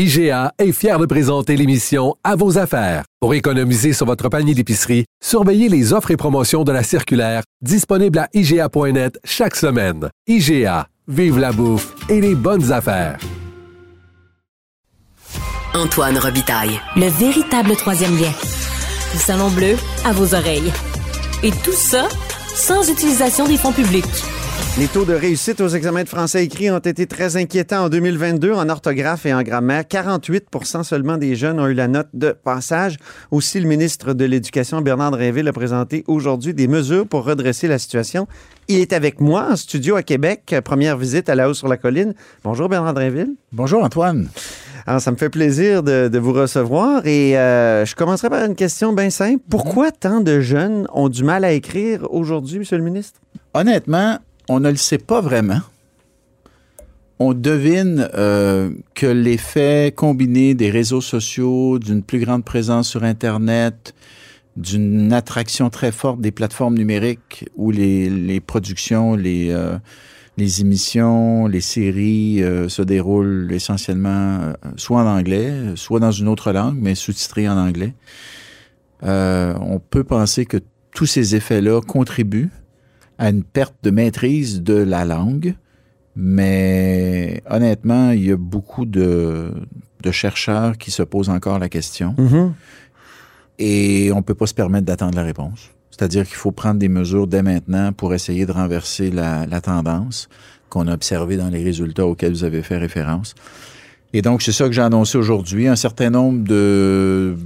IGA est fier de présenter l'émission À vos affaires. Pour économiser sur votre panier d'épicerie, surveillez les offres et promotions de la circulaire disponible à IGA.net chaque semaine. IGA, vive la bouffe et les bonnes affaires. Antoine Robitaille. Le véritable troisième lien. Le salon bleu à vos oreilles. Et tout ça sans utilisation des fonds publics. Les taux de réussite aux examens de français écrit ont été très inquiétants en 2022 en orthographe et en grammaire. 48% seulement des jeunes ont eu la note de passage. Aussi, le ministre de l'Éducation, Bernard Drinville, a présenté aujourd'hui des mesures pour redresser la situation. Il est avec moi en studio à Québec. Première visite à la hausse sur la colline. Bonjour Bernard Drinville. Bonjour Antoine. Alors, ça me fait plaisir de, vous recevoir et euh, je commencerai par une question bien simple. Pourquoi tant de jeunes ont du mal à écrire aujourd'hui, Monsieur le ministre? Honnêtement, on ne le sait pas vraiment. On devine euh, que l'effet combiné des réseaux sociaux, d'une plus grande présence sur Internet, d'une attraction très forte des plateformes numériques où les, productions, les, euh, les émissions, les séries euh, se déroulent essentiellement soit en anglais, soit dans une autre langue, mais sous-titrées en anglais. on peut penser que tous ces effets-là contribuent à une perte de maîtrise de la langue. Mais honnêtement, il y a beaucoup de, chercheurs qui se posent encore la question. Mm-hmm. Et on ne peut pas se permettre d'attendre la réponse. C'est-à-dire qu'il faut prendre des mesures dès maintenant pour essayer de renverser la, la tendance qu'on a observée dans les résultats auxquels vous avez fait référence. Et donc, c'est ça que j'ai annoncé aujourd'hui. Un certain nombre de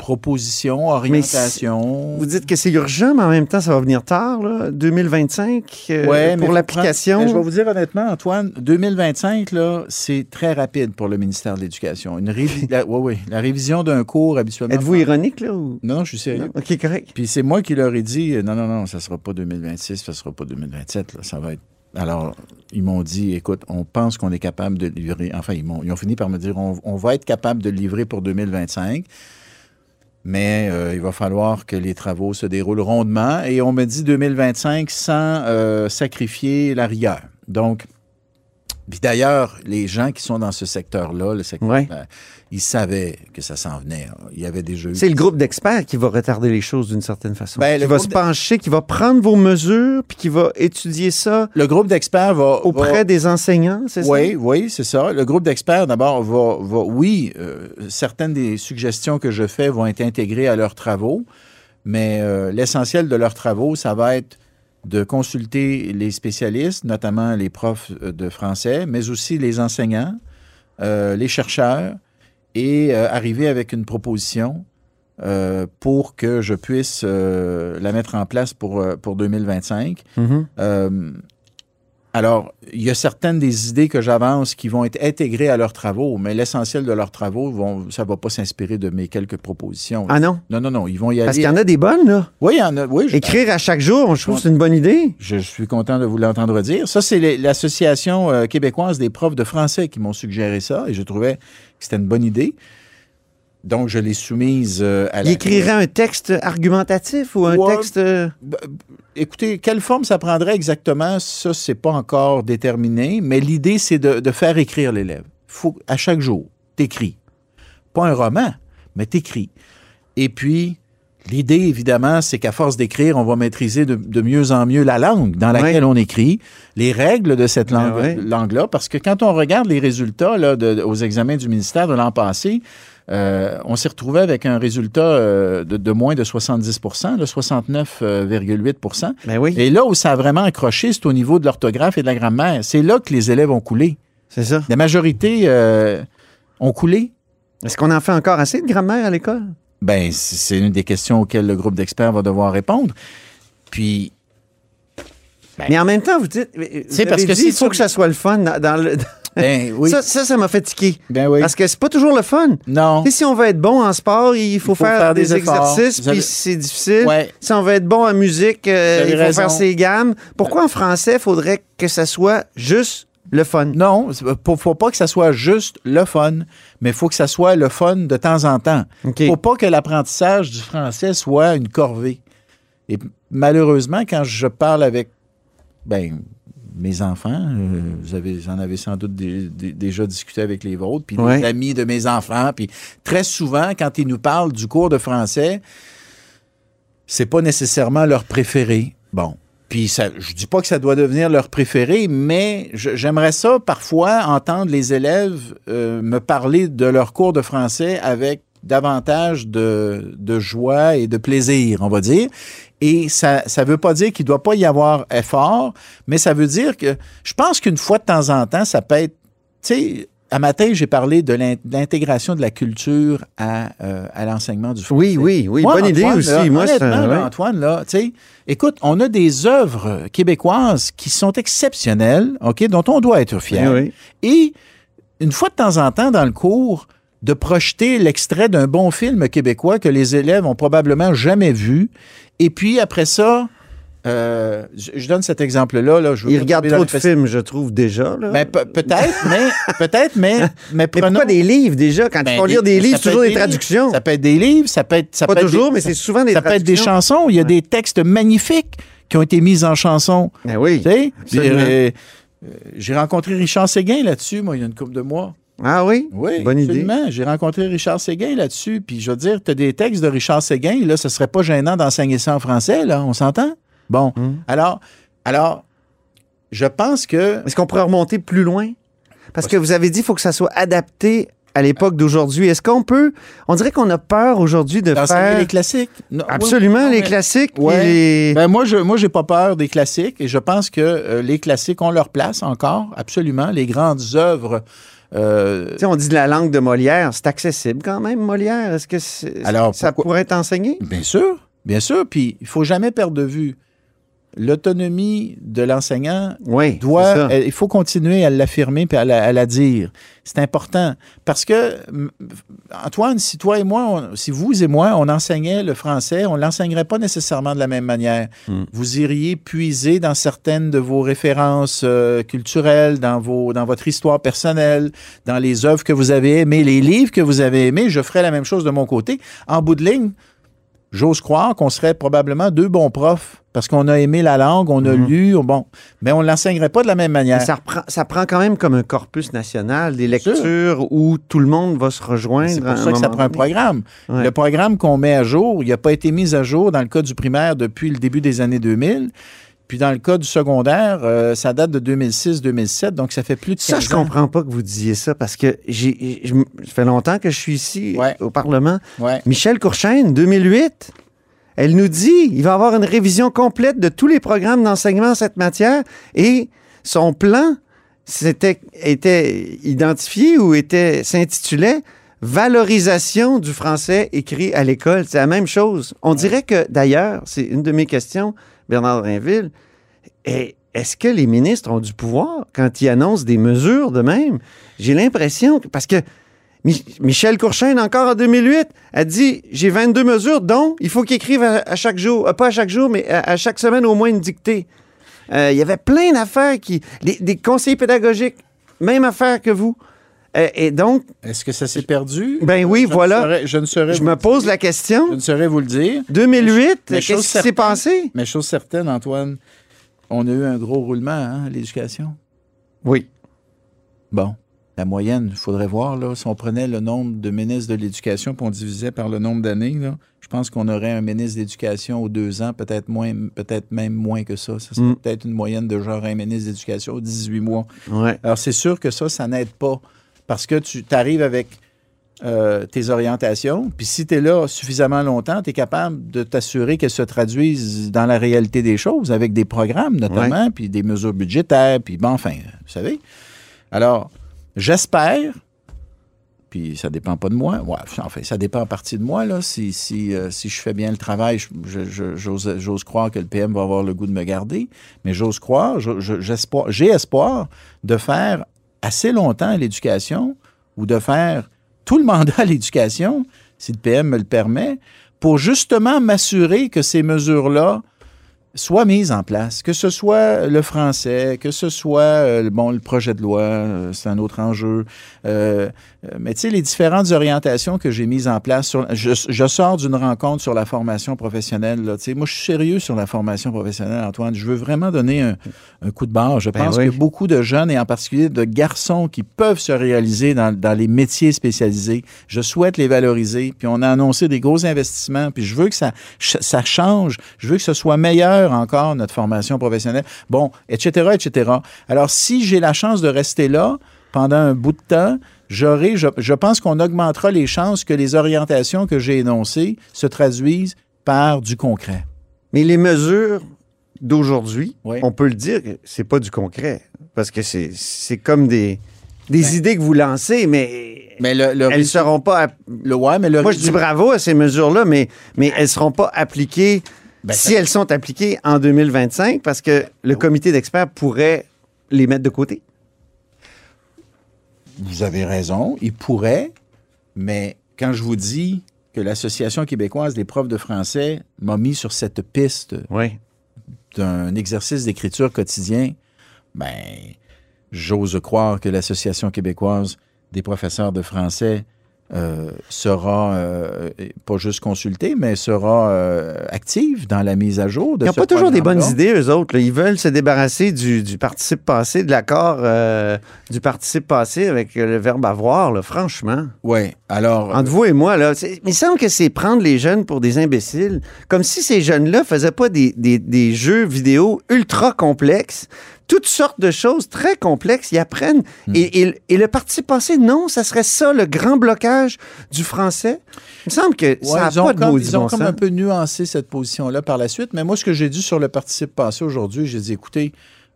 propositions, orientation. Vous dites que c'est urgent, mais en même temps, ça va venir tard, là, 2025 euh, pour l'application. Je vais vous dire honnêtement, Antoine, 2025, là, c'est très rapide pour le ministère de l'Éducation. Une la, la révision d'un cours habituellement. Êtes-vous ironique, là? Ou... Non, je suis sérieux. OK, correct. Puis c'est moi qui leur ai dit, non, non, non, ça sera pas 2026, ça sera pas 2027, là, ça va être alors, ils m'ont dit, écoute, on pense qu'on est capable de livrer. Enfin, ils, ont, ils ont fini par me dire, on, on, va être capable de livrer pour 2025 mais euh, il va falloir que les travaux se déroulent rondement. Et on me dit 2025 sans euh, sacrifier la rigueur. Donc, puis d'ailleurs, les gens qui sont dans ce secteur-là, le secteur, ben, ils savaient que ça s'en venait. Il y avait des jeux. C'est le groupe d'experts qui va retarder les choses d'une certaine façon. Ben, qui va se pencher, qui va prendre vos mesures, puis qui va étudier ça. Le groupe d'experts va auprès des enseignants, c'est ça? Oui, oui, c'est ça. Le groupe d'experts, d'abord, va, va, oui, euh, certaines des suggestions que je fais vont être intégrées à leurs travaux, mais euh, l'essentiel de leurs travaux, ça va être de consulter les spécialistes, notamment les profs euh, de français, mais aussi les enseignants, euh, les chercheurs, et euh, arriver avec une proposition pour que je puisse la mettre en place pour, pour 2025. Alors, il y a certaines des idées que j'avance qui vont être intégrées à leurs travaux, mais l'essentiel de leurs travaux, vont, ça ne va pas s'inspirer de mes quelques propositions. Ah non? Non, non, non, ils vont y aller. Parce qu'il y en a des bonnes, là. Oui, il y en a. Oui, Écrire à chaque jour, je trouve que c'est une bonne idée. Je suis content de vous l'entendre dire. Ça, c'est l'Association euh, québécoise des profs de français qui m'ont suggéré ça et je trouvais que c'était une bonne idée. Donc, je l'ai soumise euh, à la... Il écrirait un texte argumentatif ou un texte... Euh, écoutez, quelle forme ça prendrait exactement, ça, c'est pas encore déterminé, mais l'idée, c'est de, faire écrire l'élève. Faut, à chaque jour, t'écris. Pas un roman, mais t'écris. Et puis, l'idée, évidemment, c'est qu'à force d'écrire, on va maîtriser de, mieux en mieux la langue dans laquelle on écrit, les règles de cette ben langue-là, parce que quand on regarde les résultats là, aux examens du ministère de l'an passé, euh, on s'est retrouvé avec un résultat euh, de, moins de 70% de 69,8 ben oui. Et là où ça a vraiment accroché, c'est au niveau de l'orthographe et de la grammaire. C'est là que les élèves ont coulé. C'est ça. La majorité euh, ont coulé. Est-ce qu'on en fait encore assez de grammaire à l'école? Ben, c'est une des questions auxquelles le groupe d'experts va devoir répondre. Puis, ben, mais en même temps, vous dites, c'est parce que il faut que ça soit le fun dans, le. Ben oui. Ça, ça, m'a fatigué. Ben oui. Parce que c'est pas toujours le fun. Non. Si on veut être bon en sport, il faut, faut faire, faire des, exercices, puis c'est difficile. Ouais. Si on veut être bon en musique, euh, il faut raison. faire ses gammes. Pourquoi en français, il faudrait que ça soit juste le fun? Non, il faut, faut pas que ça soit juste le fun, mais il faut que ça soit le fun de temps en temps. OK. faut pas que l'apprentissage du français soit une corvée. Et malheureusement, quand je parle avec ben, mes enfants, euh, vous, avez, vous en avez sans doute dé- dé- déjà discuté avec les vôtres, puis Ouais. les amis de mes enfants, puis très souvent, quand ils nous parlent du cours de français, c'est pas nécessairement leur préféré. Bon. Puis ça, je dis pas que ça doit devenir leur préféré, mais j'aimerais ça parfois entendre les élèves euh, me parler de leur cours de français avec davantage de, de joie et de plaisir, on va dire. Et ça ne veut pas dire qu'il ne doit pas y avoir effort, mais ça veut dire que je pense qu'une fois de temps en temps, ça peut être, tu sais, à matin, j'ai parlé de l'in- de l'intégration de la culture à, euh, à l'enseignement du français. Oui, oui, oui. Moi, Bonne idée aussi. Moi, honnêtement, là. Antoine, là, tu sais, écoute, on a des œuvres québécoises qui sont exceptionnelles, OK, dont on doit être fier. Oui, oui. Et une fois de temps en temps dans le cours, de projeter l'extrait d'un bon film québécois que les élèves ont probablement jamais vu. Et puis après ça, euh, je, donne cet exemple-là. Là, Il regarde trop de films, je trouve, déjà. Ben, pe- peut-être, mais peut-être, mais, mais mais prenons- pourquoi des livres, déjà? Quand ben, il faut lire des livres, toujours être des livres, traductions. Ça peut être des livres, ça peut être. Ça Pas peut être toujours, des- mais c'est souvent des Ça peut être des chansons. Il y a des textes magnifiques qui ont été mis en chansons. Ben oui. Tu sais? Euh, euh, J'ai rencontré Richard Séguin là-dessus, moi, il y a une couple de mois. Ah oui? Oui, Bonne idée. absolument. J'ai rencontré Richard Séguin là-dessus. Puis je veux dire, tu as des textes de Richard Séguin, là, ce serait pas gênant d'enseigner ça en français, là, on s'entend? Bon. Hmm. Alors, alors, je pense que. Est-ce qu'on pourrait remonter plus loin? Parce que vous avez dit qu'il faut que ça soit adapté à l'époque d'aujourd'hui. Est-ce qu'on peut... On dirait qu'on a peur aujourd'hui de faire... les classiques. Non, Absolument, oui, les mais- classiques. Ouais. les- Ben moi, je moi, j'ai pas peur des classiques et je pense que euh, les classiques ont leur place encore, absolument. Les grandes œuvres. Euh, on dit de la langue de Molière. C'est accessible quand même, Molière. Est-ce que Alors, ça pourquoi- pourrait être enseigné? Bien sûr, bien sûr. Puis il faut jamais perdre de vue l'autonomie de l'enseignant. Oui, Doit, il faut continuer à l'affirmer et à la, à la dire. C'est important parce que Antoine, si toi et moi, on- si vous et moi, on enseignait le français, on l'enseignerait pas nécessairement de la même manière. Hmm. Vous iriez puiser dans certaines de vos références euh, culturelles, dans vos, dans votre histoire personnelle, dans les œuvres que vous avez aimées, les livres que vous avez aimés. Je ferais la même chose de mon côté. En bout de ligne, j'ose croire qu'on serait probablement deux bons profs parce qu'on a aimé la langue, on a lu, bon, mais on ne l'enseignerait pas de la même manière. Mais ça, reprend- ça prend quand même comme un corpus national, des sûr. lectures où tout le monde va se rejoindre. C'est pour ça que ça prend un programme. Ouais. Le programme qu'on met à jour, il n'a pas été mis à jour dans le cas du primaire depuis le début des années 2000. Puis dans le cas du secondaire, euh, ça date de 2006-2007, donc ça fait plus de 15 Ça, je ans. comprends pas que vous disiez ça parce que j'ai, ça fait longtemps que je suis ici Ouais. au Parlement. Ouais. Michel Courchaine, 2008, elle nous dit il va y avoir une révision complète de tous les programmes d'enseignement en cette matière et son plan s'était, était identifié ou était, s'intitulait Valorisation du français écrit à l'école. C'est la même chose. On dirait que, d'ailleurs, c'est une de mes questions, Bernard Drinville, est- est-ce que les ministres ont du pouvoir quand ils annoncent des mesures de même? J'ai l'impression parce que Mi- Michel Courchaine, encore en 2008, a dit J'ai 22 mesures, dont il faut qu'ils écrivent à, chaque jour, euh, pas à chaque jour, mais à, chaque semaine au moins une dictée. Euh, Il y avait plein d'affaires qui. des conseillers pédagogiques, même affaire que vous. Euh, et donc, Est-ce que ça s'est perdu? Ben oui, Je ne voilà. saurais- je ne saurais je me pose dire. la question Je ne saurais vous le dire. 2008, Mais qu'est-ce qui s'est passé? Mais chose certaine, Antoine, on a eu un gros roulement hein, à l'éducation. Oui. Bon, la moyenne, il faudrait voir, là, si on prenait le nombre de ministres de l'Éducation puis on divisait par le nombre d'années, je pense qu'on aurait un ministre d'éducation aux deux ans, peut-être moins, peut-être même moins que ça. Ça serait Mm. peut-être une moyenne de genre un ministre d'éducation aux 18 mois. Ouais. Alors, c'est sûr que ça, ça n'aide pas parce que tu arrives avec euh, tes orientations, puis si tu es là suffisamment longtemps, tu es capable de t'assurer qu'elles se traduisent dans la réalité des choses, avec des programmes notamment, puis des mesures budgétaires, puis bon, enfin, vous savez. Alors, j'espère, puis ça dépend pas de moi, ouais, enfin, ça dépend en partie de moi, là, si, si, euh, si je fais bien le travail, j'ose croire que le PM va avoir le goût de me garder, mais j'ose croire, j'ai espoir de faire assez longtemps à l'éducation ou de faire tout le mandat à l'éducation, si le PM me le permet, pour justement m'assurer que ces mesures-là soient mises en place, que ce soit le français, que ce soit euh, bon le projet de loi, euh, c'est un autre enjeu. Euh, mais tu sais les différentes orientations que j'ai mises en place. Sur, je, je sors d'une rencontre sur la formation professionnelle. Là, moi, je suis sérieux sur la formation professionnelle, Antoine. Je veux vraiment donner un, un coup de barre. Je Ben pense oui. que beaucoup de jeunes et en particulier de garçons qui peuvent se réaliser dans, dans les métiers spécialisés, je souhaite les valoriser. Puis on a annoncé des gros investissements. Puis je veux que ça, ça change. Je veux que ce soit meilleur encore, notre formation professionnelle. Bon, etc., etc. Alors, si j'ai la chance de rester là pendant un bout de temps, j'aurai, je, je pense qu'on augmentera les chances que les orientations que j'ai énoncées se traduisent par du concret. Mais les mesures d'aujourd'hui, Oui. on peut le dire, c'est pas du concret. Parce que c'est c'est comme des, des idées que vous lancez, mais, Mais le, le elles ne seront pas. le ouais, mais le Moi, je dis bravo à ces mesures-là, mais, mais elles ne seront pas appliquées Ben, si elles sont appliquées en 2025 parce que le comité d'experts pourrait les mettre de côté. Vous avez raison, il pourrait, mais quand je vous dis que l'Association québécoise des profs de français m'a mis sur cette piste Oui. d'un exercice d'écriture quotidien, ben, j'ose croire que l'Association québécoise des professeurs de français euh, sera euh, pas juste consultée, mais sera euh, active dans la mise à jour de Ils n'ont pas toujours des bonnes idées, eux autres. là. Ils veulent se débarrasser du, du participe passé, de l'accord du participe passé avec le verbe avoir, là, franchement. Oui, alors... Entre vous et moi, là, il me semble que c'est prendre les jeunes pour des imbéciles. Comme si ces jeunes-là faisaient pas des, des- des jeux vidéo ultra complexes, toutes sortes de choses très complexes. Ils apprennent. Hmm. Et, et- et le parti passé, non, ça serait ça, le grand blocage du français? Il me semble que Ouais, ça n'a pas de comme, ils ont bon comme sens. un peu nuancé cette position-là par la suite. Mais moi, ce que j'ai dit sur le participe passé aujourd'hui, j'ai dit, écoutez,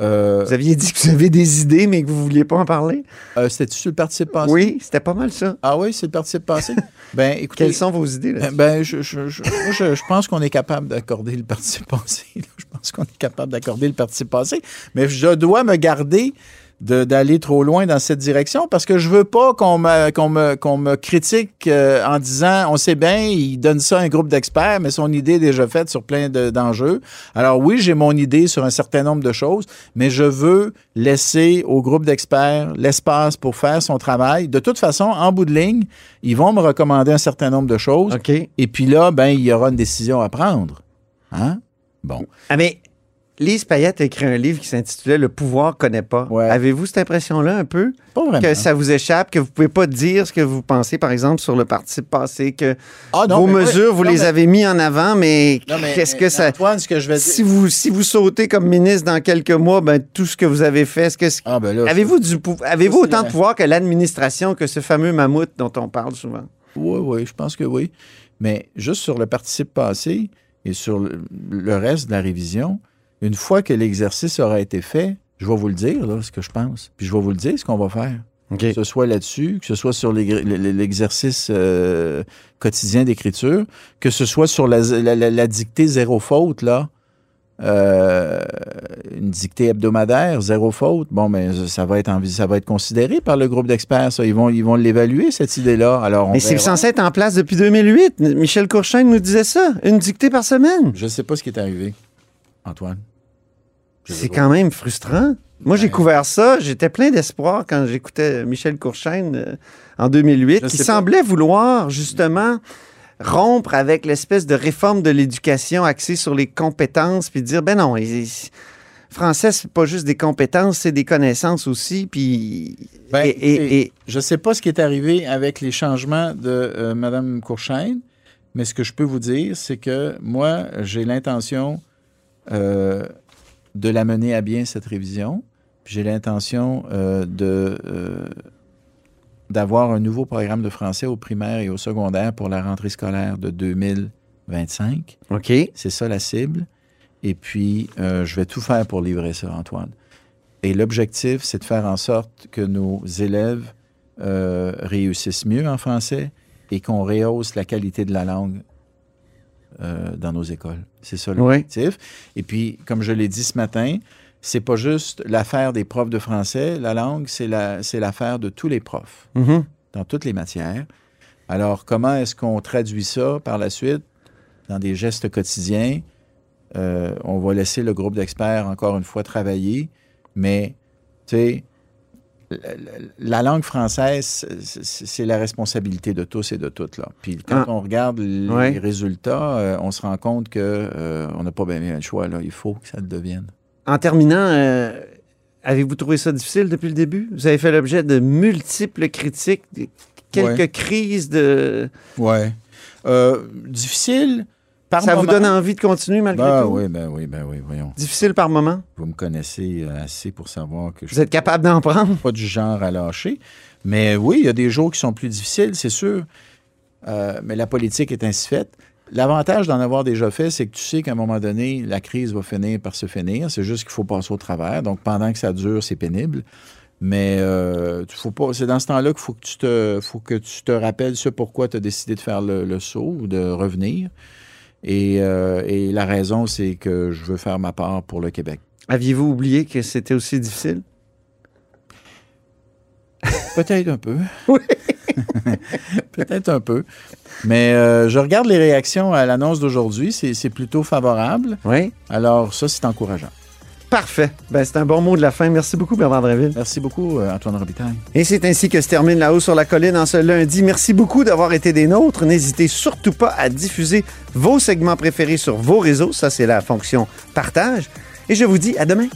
euh, Vous aviez dit que vous avez des idées, mais que vous ne vouliez pas en parler? euh, c'était-tu sur le participe passé? Oui, c'était pas mal ça. Ah oui, c'est le participe passé? ben, écoutez. Quelles sont vos idées là? euh, Ben, je, je, je, moi, je- je pense qu'on est capable d'accorder le participe passé. là. Je pense qu'on est capable d'accorder le participe passé. Mais je dois me garder de- d'aller trop loin dans cette direction parce que je veux pas qu'on me, qu'on me, qu'on me critique euh, en disant on sait bien, il donne ça à un groupe d'experts, mais son idée est déjà faite sur plein de- d'enjeux. Alors oui, j'ai mon idée sur un certain nombre de choses, mais je veux laisser au groupe d'experts l'espace pour faire son travail. De toute façon, en bout de ligne, ils vont me recommander un certain nombre de choses. OK. Et puis là, ben, il y aura une décision à prendre. Hein? Bon. Ah, mais Lise Payette a écrit un livre qui s'intitulait Le pouvoir connaît pas. Ouais. Avez-vous cette impression-là un peu? Pas vraiment. Que ça vous échappe, que vous pouvez pas dire ce que vous pensez, par exemple, sur le participe passé, que Ah, non, vos mesures, vous Non, les mais- avez mis en avant, mais, qu'est-ce que ça... Antoine, ce que je vais dire. Si vous, si vous sautez comme ministre dans quelques mois, ben, tout ce que vous avez fait, est-ce que... Ah, ben. Avez-vous du pou- avez-vous autant de pouvoir que l'administration, que ce fameux mammouth dont on parle souvent? Oui, oui, je pense que oui. Mais juste sur le participe passé et sur le, le reste de la révision, une fois que l'exercice aura été fait, je vais vous le dire, là, ce que je pense. Puis je vais vous le dire, ce qu'on va faire. Que ce soit là-dessus, que ce soit sur l'exercice euh, quotidien d'écriture, que ce soit sur la, la- la- la dictée zéro faute, là. Euh, une dictée hebdomadaire, zéro faute. Bon, mais ça va être ça va être considéré par le groupe d'experts. Ça, ils vont, ils vont l'évaluer cette idée-là. Alors, on Mais c'est censé être en place depuis 2008. Michel Courchaine nous disait ça. Une dictée par semaine. Je ne sais pas ce qui est arrivé, Antoine? C'est quand même frustrant. Moi, j'ai couvert ça. J'étais plein d'espoir quand j'écoutais Michel Courchaine euh, en 2008, Je qui semblait vouloir justement rompre avec l'espèce de réforme de l'éducation axée sur les compétences, puis dire, ben non, il- il- français, c'est pas juste des compétences, c'est des connaissances aussi, puis... Ben, et, et- et- Je ne sais pas ce qui est arrivé avec les changements de euh, Mme Courchaine, mais ce que je peux vous dire, c'est que moi, j'ai l'intention de la mener à bien, cette révision. J'ai l'intention euh, de euh, d'avoir un nouveau programme de français au primaire et au secondaire pour la rentrée scolaire de 2025. OK. C'est ça la cible. Et puis, euh, je vais tout faire pour livrer ça, Antoine. Et l'objectif, c'est de faire en sorte que nos élèves euh, réussissent mieux en français et qu'on rehausse la qualité de la langue euh, dans nos écoles. C'est ça l'objectif. Et puis, comme je l'ai dit ce matin, c'est pas juste l'affaire des profs de français. La langue, c'est la, c'est l'affaire de tous les profs Mhm. dans toutes les matières. Alors, comment est-ce qu'on traduit ça par la suite? Dans des gestes quotidiens? Euh, on va laisser le groupe d'experts encore une fois travailler, mais tu sais, la, la langue française, c'est- la responsabilité de tous et de toutes. Là. Puis quand Ah. on regarde les Ouais. résultats, euh, on se rend compte que euh, on n'a pas bien, bien le choix. Là. Il faut que ça le devienne. En terminant, euh, avez-vous trouvé ça difficile depuis le début? Vous avez fait l'objet de multiples critiques, quelques Ouais. crises de... Ouais. Euh, difficile par ça vous donne envie de continuer malgré Ben tout? oui, ben oui, ben oui, voyons. Difficile par moment? Vous me connaissez euh, assez pour savoir que je Vous êtes capable d'en prendre? pas du genre à lâcher. Mais oui, il y a des jours qui sont plus difficiles, c'est sûr. Euh, mais la politique est ainsi faite. L'avantage d'en avoir déjà fait, c'est que tu sais qu'à un moment donné, la crise va finir par se finir. C'est juste qu'il faut passer au travers. Donc, pendant que ça dure, c'est pénible. Mais euh, faut pas. C'est dans ce temps-là qu'il faut que tu te, faut que tu te rappelles ce pourquoi tu as décidé de faire le, le saut ou de revenir. Et, euh, et la raison, c'est que je veux faire ma part pour le Québec. Aviez-vous oublié que c'était aussi difficile? Peut-être un peu. Oui. Peut-être un peu. Mais euh, je regarde les réactions à l'annonce d'aujourd'hui. C'est c'est plutôt favorable. Oui. Alors, ça, c'est encourageant. Parfait. Ben, c'est un bon mot de la fin. Merci beaucoup, Bernard Draville. Merci beaucoup, euh, Antoine Robitaille. Et c'est ainsi que se termine La Haut sur la Colline en ce lundi. Merci beaucoup d'avoir été des nôtres. N'hésitez surtout pas à diffuser vos segments préférés sur vos réseaux. Ça, c'est la fonction partage. Et je vous dis à demain.